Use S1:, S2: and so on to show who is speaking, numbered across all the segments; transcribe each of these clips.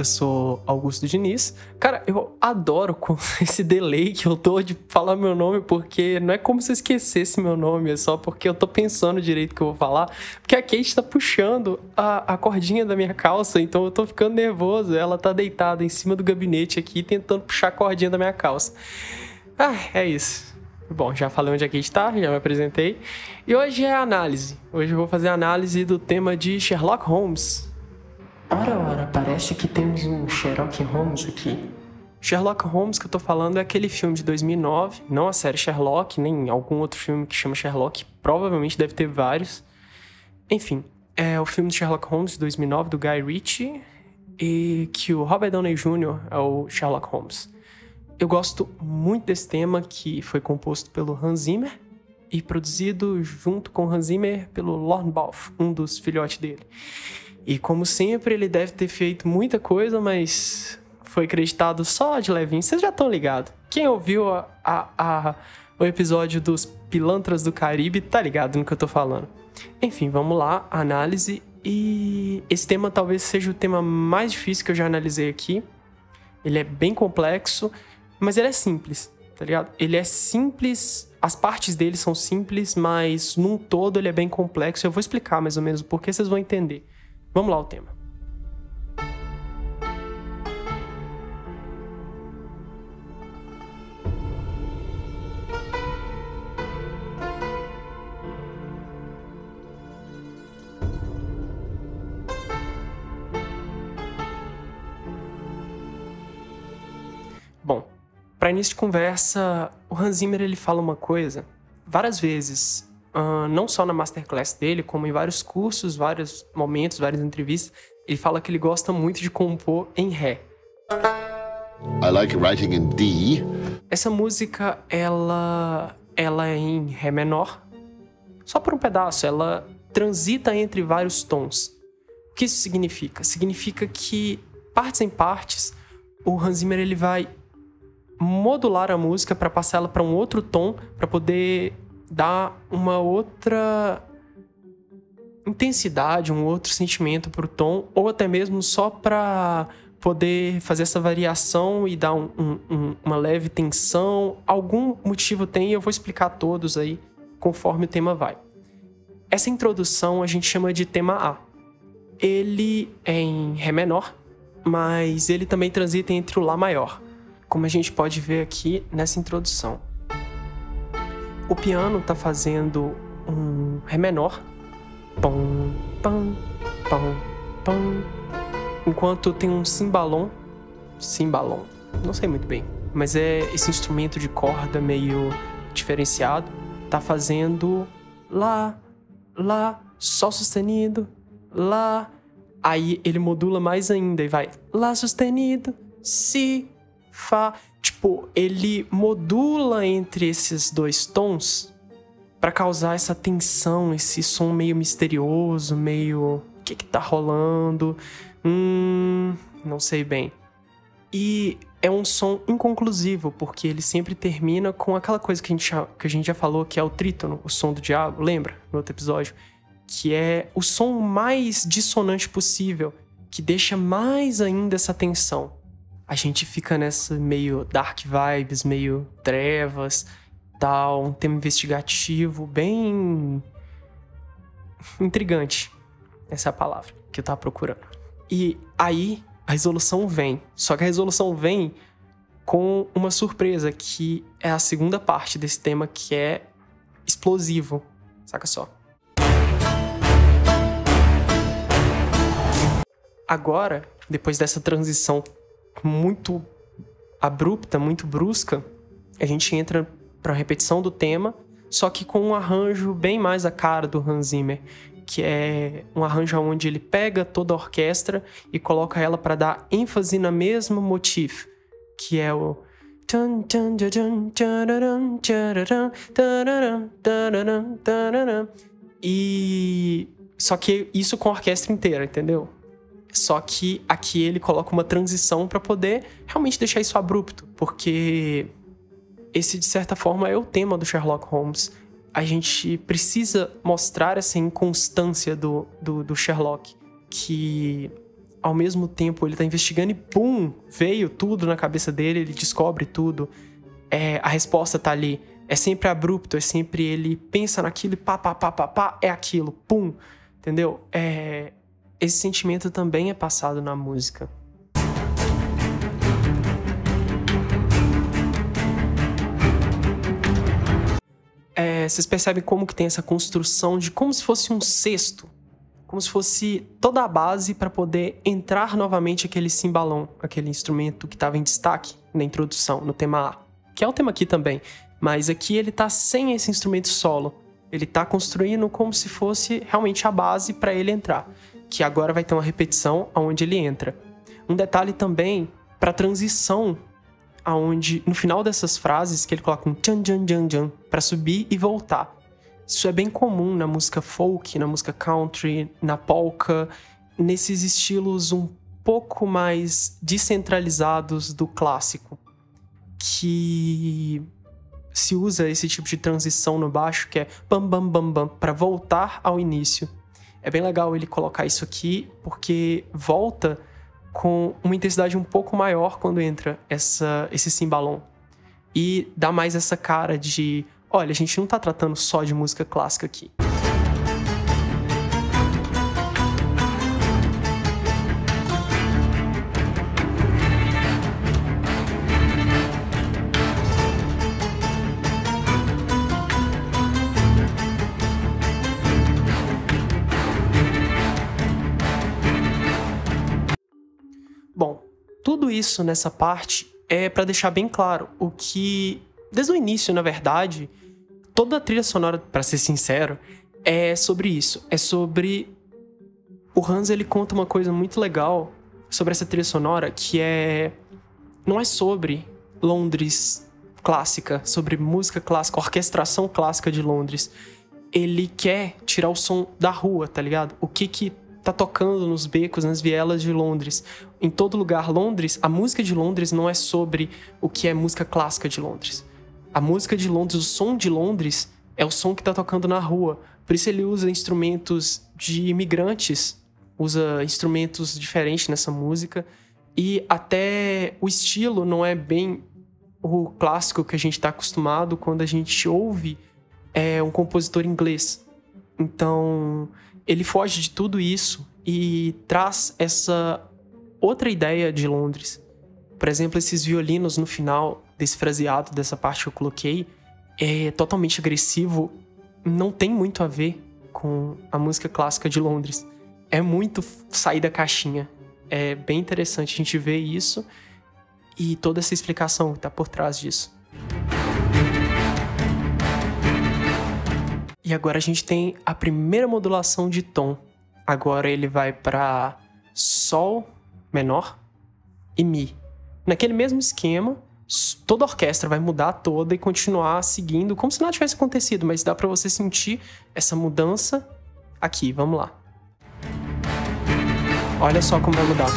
S1: Eu sou Augusto Diniz. Cara, eu adoro esse delay que eu tô de falar meu nome, porque não é como se eu esquecesse meu nome, é só porque eu tô pensando direito que eu vou falar. Porque a Kate tá puxando a, a cordinha da minha calça, então eu tô ficando nervoso. Ela tá deitada em cima do gabinete aqui, tentando puxar a cordinha da minha calça. Ah, é isso. Bom, já falei onde a Kate tá, já me apresentei. E hoje é análise. Hoje eu vou fazer análise do tema de Sherlock Holmes. Ora, ora, parece que temos um Sherlock Holmes aqui. Sherlock Holmes que eu tô falando é aquele filme de 2009, não a série Sherlock, nem algum outro filme que chama Sherlock, provavelmente deve ter vários. Enfim, é o filme de Sherlock Holmes de 2009 do Guy Ritchie e que o Robert Downey Jr. é o Sherlock Holmes. Eu gosto muito desse tema que foi composto pelo Hans Zimmer e produzido junto com Hans Zimmer pelo Lorne Balfe, um dos filhotes dele. E como sempre, ele deve ter feito muita coisa, mas foi acreditado só de levinho. Vocês já estão ligados. Quem ouviu a, a, a, o episódio dos Pilantras do Caribe tá ligado no que eu tô falando. Enfim, vamos lá, análise. E esse tema talvez seja o tema mais difícil que eu já analisei aqui. Ele é bem complexo, mas ele é simples, tá ligado? Ele é simples, as partes dele são simples, mas num todo ele é bem complexo. Eu vou explicar mais ou menos o porquê vocês vão entender. Vamos lá ao tema. Bom, para início de conversa, o Hans Zimmer ele fala uma coisa várias vezes uh, não só na masterclass dele, como em vários cursos, vários momentos, várias entrevistas, ele fala que ele gosta muito de compor em Ré.
S2: I like writing in D.
S1: Essa música, ela, ela é em Ré menor, só por um pedaço, ela transita entre vários tons. O que isso significa? Significa que, partes em partes, o Hans Zimmer ele vai modular a música para passar ela para um outro tom, para poder dá uma outra intensidade, um outro sentimento para o tom, ou até mesmo só para poder fazer essa variação e dar um, um, uma leve tensão. Algum motivo tem, eu vou explicar todos aí conforme o tema vai. Essa introdução a gente chama de tema A. Ele é em Ré menor, mas ele também transita entre o Lá maior, como a gente pode ver aqui nessa introdução o piano tá fazendo um Ré menor. Pom, pam, pam, pam. Enquanto tem um cimbalom. Cimbalom. Não sei muito bem. Mas é esse instrumento de corda meio diferenciado. Tá fazendo Lá, Lá, Sol sustenido, Lá. Aí ele modula mais ainda e vai Lá sustenido, Si, Fá tipo, ele modula entre esses dois tons para causar essa tensão, esse som meio misterioso, meio. O que que tá rolando? Hum. Não sei bem. E é um som inconclusivo, porque ele sempre termina com aquela coisa que a gente já, que a gente já falou, que é o trítono, o som do diabo, lembra? No outro episódio. Que é o som mais dissonante possível, que deixa mais ainda essa tensão a gente fica nessa meio dark vibes, meio trevas, tal, um tema investigativo bem intrigante. Essa é a palavra que eu tava procurando. E aí a resolução vem. Só que a resolução vem com uma surpresa que é a segunda parte desse tema que é explosivo. Saca só. Agora, depois dessa transição muito abrupta, muito brusca, a gente entra para repetição do tema, só que com um arranjo bem mais a cara do Hans Zimmer, que é um arranjo onde ele pega toda a orquestra e coloca ela para dar ênfase na mesma motif, que é o e só que isso com a orquestra inteira, entendeu? Só que aqui ele coloca uma transição para poder realmente deixar isso abrupto, porque esse de certa forma é o tema do Sherlock Holmes. A gente precisa mostrar essa inconstância do, do, do Sherlock, que ao mesmo tempo ele tá investigando e pum, veio tudo na cabeça dele, ele descobre tudo. É, a resposta tá ali. É sempre abrupto, é sempre ele pensa naquilo e pá, pá, pá, pá, pá, é aquilo, pum. Entendeu? É, esse sentimento também é passado na música. É, vocês percebem como que tem essa construção de como se fosse um cesto, como se fosse toda a base para poder entrar novamente aquele cimbalão, aquele instrumento que estava em destaque na introdução, no tema A, que é o tema aqui também, mas aqui ele tá sem esse instrumento solo. Ele tá construindo como se fosse realmente a base para ele entrar, que agora vai ter uma repetição aonde ele entra. Um detalhe também para transição aonde no final dessas frases que ele coloca um tchan tchan tchan tchan para subir e voltar. Isso é bem comum na música folk, na música country, na polka, nesses estilos um pouco mais descentralizados do clássico, que se usa esse tipo de transição no baixo, que é bam bam bam bam para voltar ao início. É bem legal ele colocar isso aqui, porque volta com uma intensidade um pouco maior quando entra essa, esse cimbalom. E dá mais essa cara de olha, a gente não tá tratando só de música clássica aqui. Isso nessa parte é para deixar bem claro o que, desde o início, na verdade, toda a trilha sonora, para ser sincero, é sobre isso. É sobre. O Hans ele conta uma coisa muito legal sobre essa trilha sonora que é. Não é sobre Londres clássica, sobre música clássica, orquestração clássica de Londres. Ele quer tirar o som da rua, tá ligado? O que que tá tocando nos becos, nas vielas de Londres. Em todo lugar, Londres, a música de Londres não é sobre o que é música clássica de Londres a música de Londres, o som de Londres é o som que tá tocando na rua. Por isso ele usa instrumentos de imigrantes, usa instrumentos diferentes nessa música. E até o estilo não é bem o clássico que a gente está acostumado quando a gente ouve é um compositor inglês. Então, ele foge de tudo isso e traz essa outra ideia de Londres. Por exemplo, esses violinos no final desse fraseado, dessa parte que eu coloquei, é totalmente agressivo, não tem muito a ver com a música clássica de Londres. É muito sair da caixinha. É bem interessante a gente ver isso e toda essa explicação que tá por trás disso. E agora a gente tem a primeira modulação de tom. Agora ele vai para sol menor e mi. Naquele mesmo esquema, toda a orquestra vai mudar toda e continuar seguindo como se nada tivesse acontecido, mas dá para você sentir essa mudança aqui. Vamos lá. Olha só como vai mudar.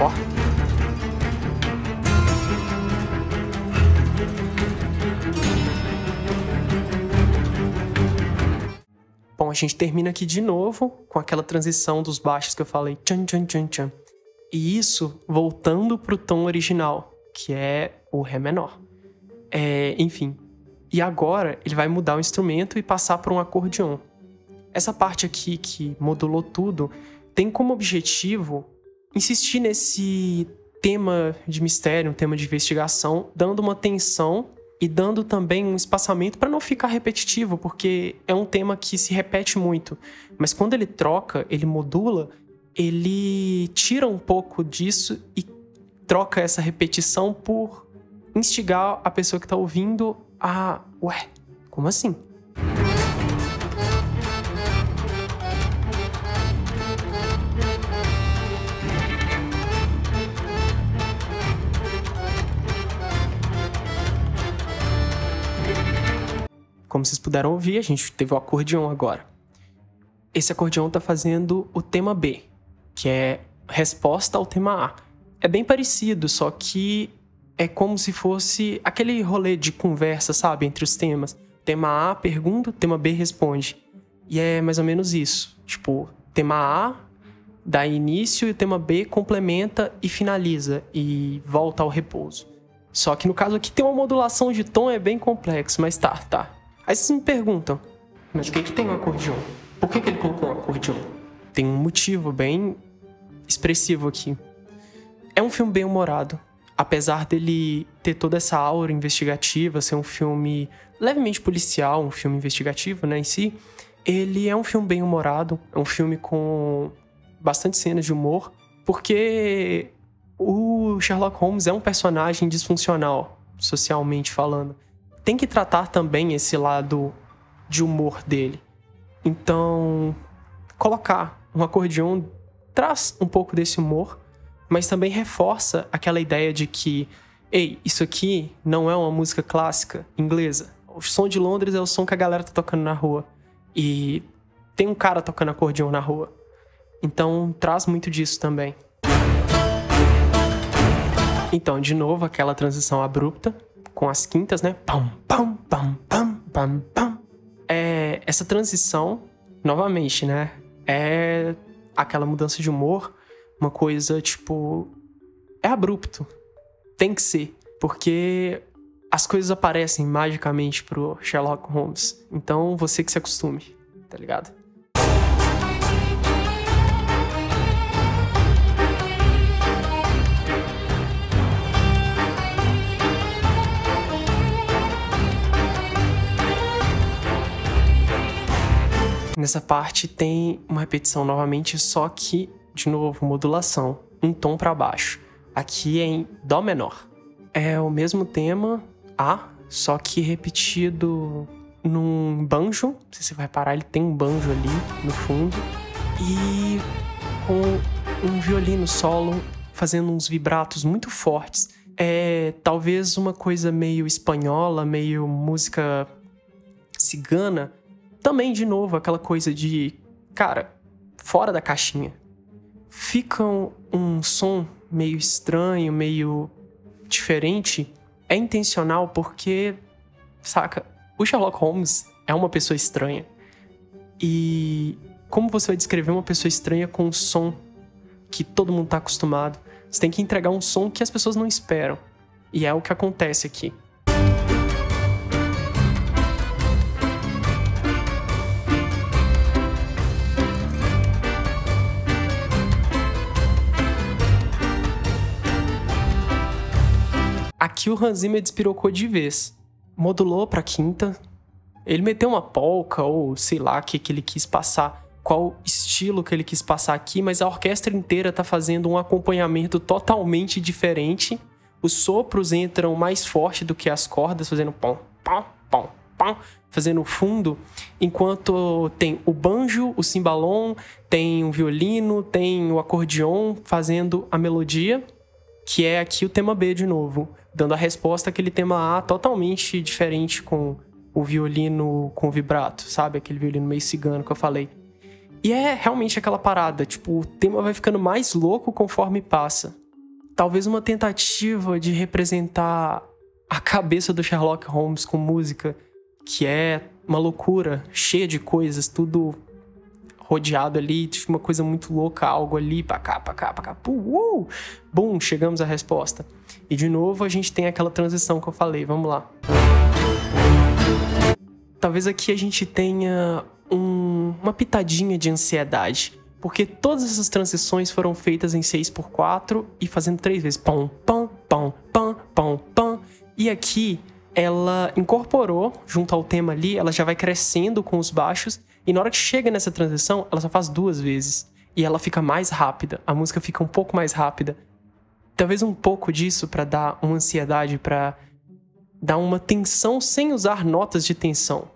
S1: Ó. a gente termina aqui de novo com aquela transição dos baixos que eu falei. Tchan, tchan, tchan, tchan. E isso voltando pro tom original que é o Ré menor. É, enfim. E agora ele vai mudar o instrumento e passar para um acordeon. Essa parte aqui que modulou tudo tem como objetivo insistir nesse tema de mistério, um tema de investigação, dando uma tensão e dando também um espaçamento para não ficar repetitivo, porque é um tema que se repete muito. Mas quando ele troca, ele modula, ele tira um pouco disso e troca essa repetição por instigar a pessoa que tá ouvindo a. Ué, como assim? Como vocês puderam ouvir, a gente teve o acordeão agora. Esse acordeão tá fazendo o tema B, que é resposta ao tema A é bem parecido, só que é como se fosse aquele rolê de conversa, sabe, entre os temas. Tema A pergunta, tema B responde. E é mais ou menos isso. Tipo, tema A dá início e o tema B complementa e finaliza e volta ao repouso. Só que no caso aqui tem uma modulação de tom, é bem complexo, mas tá, tá. Aí vocês me perguntam, mas o que, que tem um acordeon? Por que, que ele colocou um acordeon? Tem um motivo bem expressivo aqui. É um filme bem humorado. Apesar dele ter toda essa aura investigativa, ser um filme levemente policial, um filme investigativo, né, em si, ele é um filme bem humorado, é um filme com bastante cenas de humor, porque o Sherlock Holmes é um personagem disfuncional, socialmente falando. Tem que tratar também esse lado de humor dele. Então, colocar um acordeon traz um pouco desse humor, mas também reforça aquela ideia de que, ei, isso aqui não é uma música clássica inglesa. O som de Londres é o som que a galera tá tocando na rua. E tem um cara tocando acordeon na rua. Então, traz muito disso também. Então, de novo, aquela transição abrupta, com as quintas, né? Pam, pam, pam, pam, pam, pam. É, essa transição, novamente, né? É aquela mudança de humor, uma coisa tipo. É abrupto. Tem que ser. Porque as coisas aparecem magicamente pro Sherlock Holmes. Então você que se acostume, tá ligado? Nessa parte tem uma repetição novamente, só que, de novo, modulação, um tom para baixo. Aqui é em Dó menor. É o mesmo tema, A, só que repetido num banjo. Se você vai parar, ele tem um banjo ali no fundo. E com um violino solo fazendo uns vibratos muito fortes. É talvez uma coisa meio espanhola, meio música cigana, também, de novo, aquela coisa de, cara, fora da caixinha. Fica um, som meio estranho, meio diferente. É intencional porque, saca, o Sherlock Holmes é uma pessoa estranha. E como você vai descrever uma pessoa estranha com um som que todo mundo tá acostumado? Você tem que entregar um som que as pessoas não esperam. E é o que acontece aqui. Aqui o Hans Zimmer despirocou de vez. Modulou pra quinta. Ele meteu uma polca ou sei lá o que, que ele quis passar, qual estilo que ele quis passar aqui, mas a orquestra inteira tá fazendo um acompanhamento totalmente diferente. Os sopros entram mais forte do que as cordas, fazendo pom, pom, pom, pom, fazendo fundo, enquanto tem o banjo, o cimbalom, tem o violino, tem o acordeon fazendo a melodia, que é aqui o tema B de novo dando a resposta àquele tema A totalmente diferente com o violino com vibrato, sabe? Aquele violino meio cigano que eu falei. E é realmente aquela parada, tipo, o tema vai ficando mais louco conforme passa. Talvez uma tentativa de representar a cabeça do Sherlock Holmes com música, que é uma loucura, cheia de coisas, tudo rodeado ali, tipo uma coisa muito louca, algo ali, pra cá, pra cá, pra cá, uh, bum, chegamos à resposta. E de novo a gente tem aquela transição que eu falei, vamos lá. Talvez aqui a gente tenha um, uma pitadinha de ansiedade, porque todas essas transições foram feitas em 6x4 e fazendo três vezes, pão, pão, pão, pão, pão, pão. E aqui ela incorporou junto ao tema ali, ela já vai crescendo com os baixos e na hora que chega nessa transição, ela só faz duas vezes. E ela fica mais rápida, a música fica um pouco mais rápida. Talvez um pouco disso para dar uma ansiedade, para dar uma tensão sem usar notas de tensão.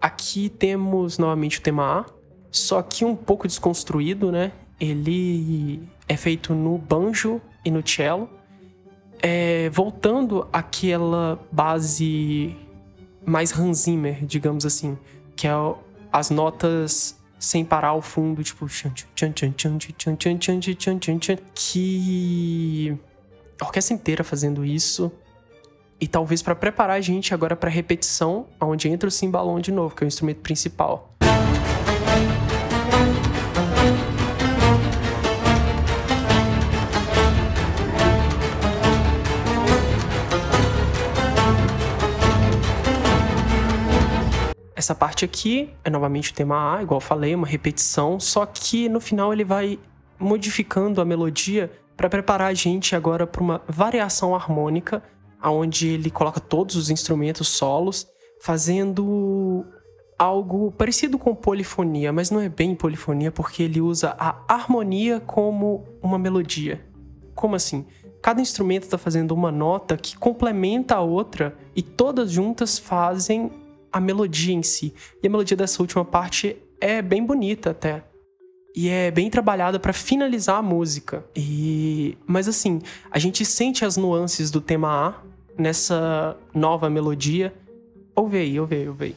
S1: Aqui temos novamente o tema A, só que um pouco desconstruído, né? Ele é feito no banjo e no cello é, voltando àquela base mais Hans Zimmer, digamos assim, que é as notas sem parar ao fundo, tipo que a orquestra inteira fazendo isso e talvez para preparar a gente agora para repetição, onde entra o cimbalom de novo, que é o instrumento principal. Essa parte aqui é novamente o tema A, igual falei, uma repetição, só que no final ele vai modificando a melodia para preparar a gente agora para uma variação harmônica, onde ele coloca todos os instrumentos solos, fazendo algo parecido com polifonia, mas não é bem polifonia porque ele usa a harmonia como uma melodia. Como assim? Cada instrumento está fazendo uma nota que complementa a outra e todas juntas fazem a melodia em si. E a melodia dessa última parte é bem bonita até. E é bem trabalhada para finalizar a música. E mas assim, a gente sente as nuances do tema A nessa nova melodia. Ouve aí, ouve aí, ouve aí.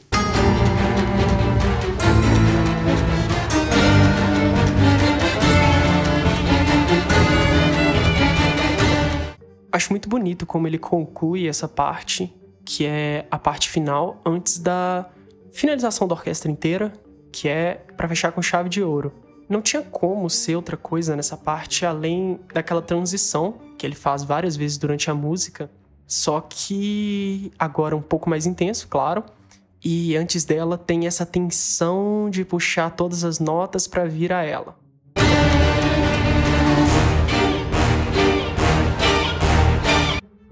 S1: Acho muito bonito como ele conclui essa parte que é a parte final antes da finalização da orquestra inteira, que é para fechar com chave de ouro. Não tinha como ser outra coisa nessa parte além daquela transição que ele faz várias vezes durante a música, só que agora um pouco mais intenso, claro. E antes dela tem essa tensão de puxar todas as notas para vir a ela.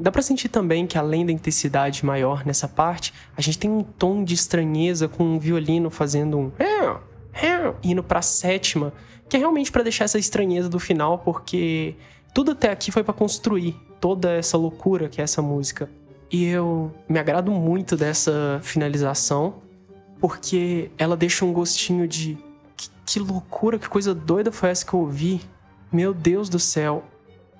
S1: Dá pra sentir também que além da intensidade maior nessa parte, a gente tem um tom de estranheza com um violino fazendo um indo pra sétima, que é realmente para deixar essa estranheza do final, porque tudo até aqui foi para construir toda essa loucura que é essa música. E eu me agrado muito dessa finalização, porque ela deixa um gostinho de que, que loucura, que coisa doida foi essa que eu ouvi. Meu Deus do céu,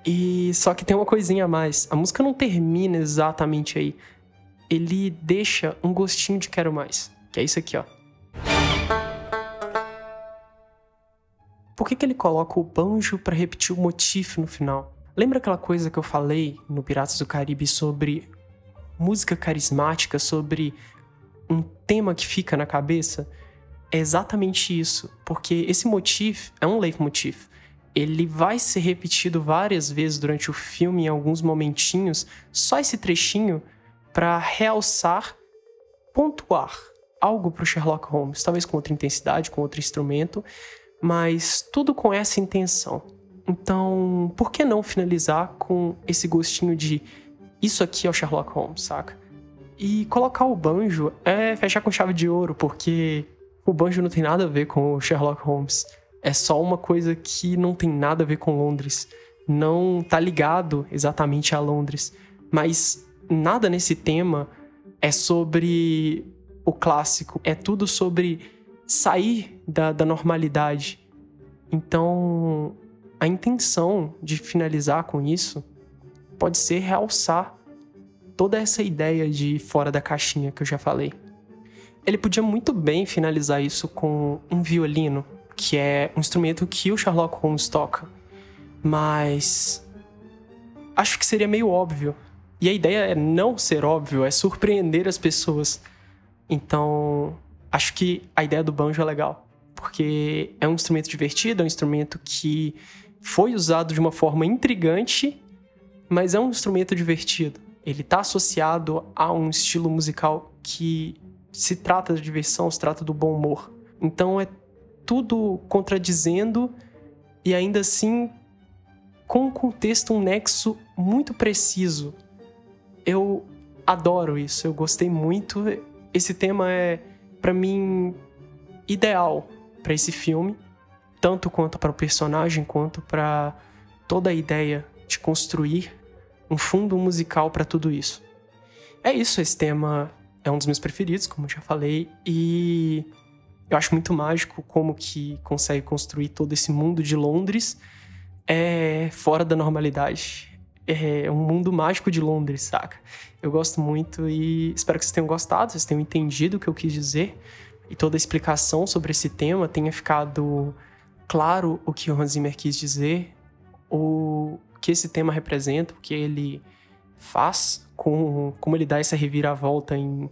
S1: e só que tem uma coisinha a mais. A música não termina exatamente aí. Ele deixa um gostinho de quero mais, que é isso aqui, ó. Por que, que ele coloca o banjo para repetir o motif no final? Lembra aquela coisa que eu falei no Piratas do Caribe sobre música carismática, sobre um tema que fica na cabeça? É exatamente isso, porque esse motif é um leitmotiv ele vai ser repetido várias vezes durante o filme, em alguns momentinhos, só esse trechinho para realçar, pontuar algo para o Sherlock Holmes, talvez com outra intensidade, com outro instrumento, mas tudo com essa intenção. Então, por que não finalizar com esse gostinho de isso aqui é o Sherlock Holmes, saca? E colocar o banjo é fechar com chave de ouro, porque o banjo não tem nada a ver com o Sherlock Holmes é só uma coisa que não tem nada a ver com Londres. Não tá ligado exatamente a Londres. Mas nada nesse tema é sobre o clássico. É tudo sobre sair da, da normalidade. Então, a intenção de finalizar com isso pode ser realçar toda essa ideia de fora da caixinha que eu já falei. Ele podia muito bem finalizar isso com um violino, que é um instrumento que o Sherlock Holmes toca. Mas acho que seria meio óbvio. E a ideia é não ser óbvio, é surpreender as pessoas. Então, acho que a ideia do banjo é legal, porque é um instrumento divertido, é um instrumento que foi usado de uma forma intrigante, mas é um instrumento divertido. Ele está associado a um estilo musical que se trata de diversão, se trata do bom humor. Então é tudo contradizendo e ainda assim com um contexto, um nexo muito preciso. Eu adoro isso, eu gostei muito. Esse tema é, para mim, ideal para esse filme, tanto quanto para o personagem, quanto para toda a ideia de construir um fundo musical para tudo isso. É isso, esse tema é um dos meus preferidos, como já falei, e eu acho muito mágico como que consegue construir todo esse mundo de Londres é fora da normalidade. É um mundo mágico de Londres, saca? Eu gosto muito e espero que vocês tenham gostado, vocês tenham entendido o que eu quis dizer e toda a explicação sobre esse tema tenha ficado claro o que o Hans Zimmer quis dizer, o que esse tema representa, o que ele faz, com como ele dá essa reviravolta em,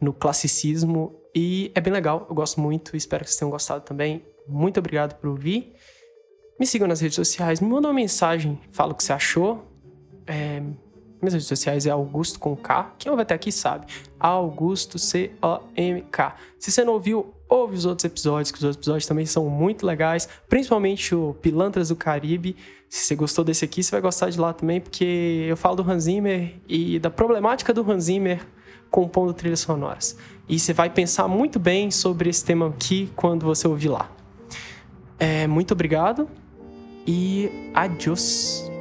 S1: no classicismo. E é bem legal, eu gosto muito, espero que vocês tenham gostado também. Muito obrigado por ouvir. Me sigam nas redes sociais, me manda uma mensagem, fala o que você achou. É, minhas redes sociais é Augusto com K. Quem ouve até aqui sabe. Augusto C-O-M-K. Se você não ouviu, ouve os outros episódios, que os outros episódios também são muito legais. Principalmente o Pilantras do Caribe. Se você gostou desse aqui, você vai gostar de lá também, porque eu falo do Hans Zimmer e da problemática do Hans Zimmer compondo trilhas sonoras. E você vai pensar muito bem sobre esse tema aqui quando você ouvir lá. É, muito obrigado e adiós.